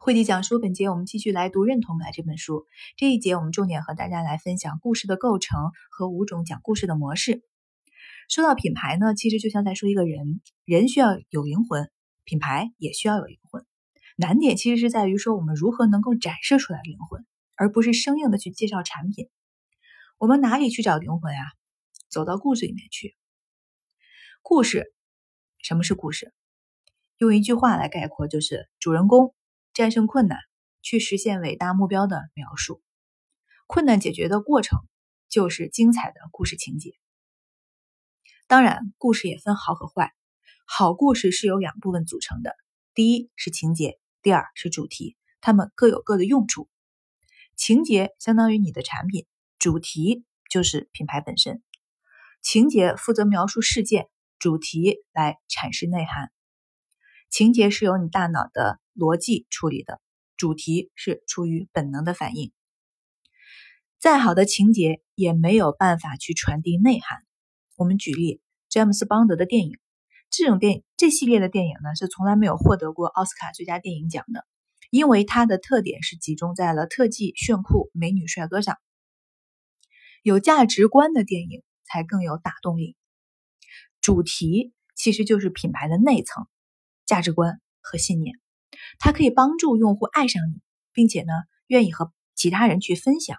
慧迪讲书，本节我们继续来读《认同感》这本书。这一节我们重点和大家来分享故事的构成和五种讲故事的模式。说到品牌呢，其实就像在说一个人，人需要有灵魂，品牌也需要有灵魂。难点其实是在于说我们如何能够展示出来灵魂，而不是生硬的去介绍产品。我们哪里去找灵魂啊？走到故事里面去。故事，什么是故事？用一句话来概括，就是主人公。战胜困难，去实现伟大目标的描述。困难解决的过程就是精彩的故事情节。当然，故事也分好和坏。好故事是由两部分组成的：第一是情节，第二是主题。它们各有各的用处。情节相当于你的产品，主题就是品牌本身。情节负责描述事件，主题来阐释内涵。情节是由你大脑的。逻辑处理的主题是出于本能的反应，再好的情节也没有办法去传递内涵。我们举例，詹姆斯邦德的电影，这种电影这系列的电影呢是从来没有获得过奥斯卡最佳电影奖的，因为它的特点是集中在了特技、炫酷、美女、帅哥上。有价值观的电影才更有打动力。主题其实就是品牌的内层价值观和信念。它可以帮助用户爱上你，并且呢，愿意和其他人去分享。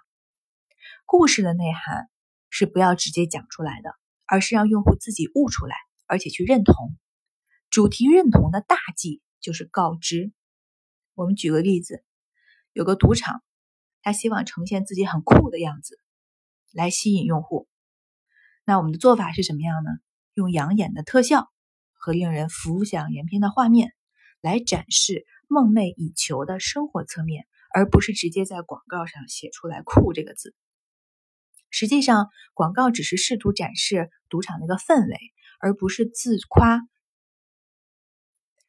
故事的内涵是不要直接讲出来的，而是让用户自己悟出来，而且去认同。主题认同的大忌就是告知。我们举个例子，有个赌场，他希望呈现自己很酷的样子，来吸引用户。那我们的做法是什么样呢？用养眼的特效和令人浮想联翩的画面。来展示梦寐以求的生活侧面，而不是直接在广告上写出来“酷”这个字。实际上，广告只是试图展示赌场那个氛围，而不是自夸。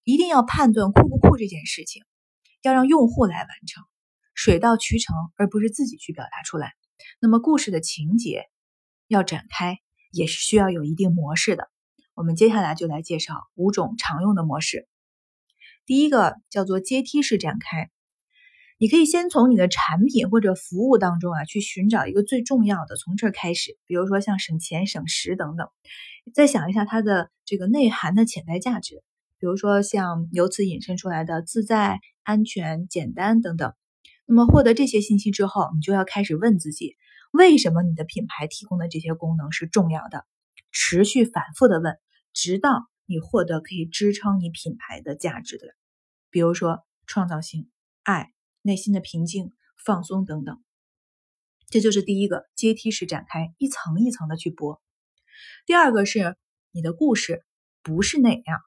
一定要判断酷不酷这件事情，要让用户来完成，水到渠成，而不是自己去表达出来。那么，故事的情节要展开，也是需要有一定模式的。我们接下来就来介绍五种常用的模式。第一个叫做阶梯式展开，你可以先从你的产品或者服务当中啊去寻找一个最重要的，从这儿开始，比如说像省钱省时等等，再想一下它的这个内涵的潜在价值，比如说像由此引申出来的自在、安全、简单等等。那么获得这些信息之后，你就要开始问自己，为什么你的品牌提供的这些功能是重要的？持续反复的问，直到。你获得可以支撑你品牌的价值的，比如说创造性、爱、内心的平静、放松等等。这就是第一个阶梯式展开，一层一层的去播。第二个是你的故事不是那样，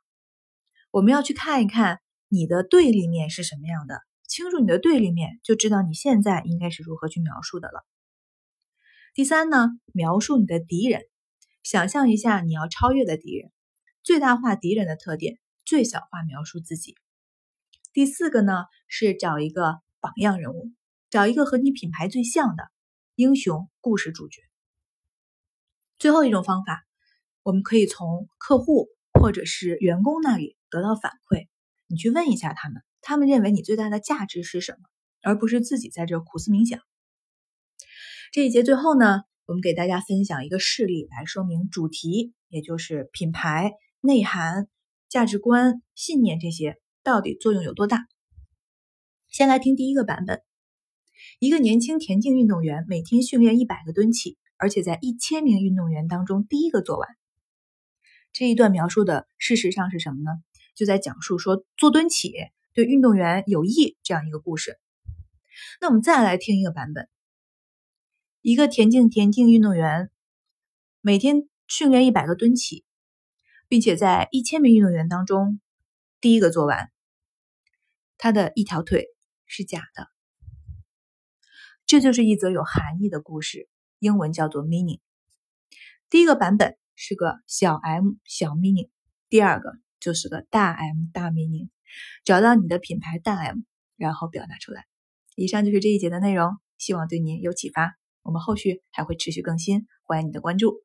我们要去看一看你的对立面是什么样的，清楚你的对立面，就知道你现在应该是如何去描述的了。第三呢，描述你的敌人，想象一下你要超越的敌人。最大化敌人的特点，最小化描述自己。第四个呢，是找一个榜样人物，找一个和你品牌最像的英雄故事主角。最后一种方法，我们可以从客户或者是员工那里得到反馈，你去问一下他们，他们认为你最大的价值是什么，而不是自己在这苦思冥想。这一节最后呢，我们给大家分享一个事例来说明主题，也就是品牌。内涵、价值观、信念这些到底作用有多大？先来听第一个版本：一个年轻田径运动员每天训练一百个蹲起，而且在一千名运动员当中第一个做完。这一段描述的事实上是什么呢？就在讲述说做蹲起对运动员有益这样一个故事。那我们再来听一个版本：一个田径田径运动员每天训练一百个蹲起。并且在一千名运动员当中，第一个做完，他的一条腿是假的。这就是一则有含义的故事，英文叫做 meaning。第一个版本是个小 m 小 meaning，第二个就是个大 M 大 meaning。找到你的品牌大 M，然后表达出来。以上就是这一节的内容，希望对您有启发。我们后续还会持续更新，欢迎你的关注。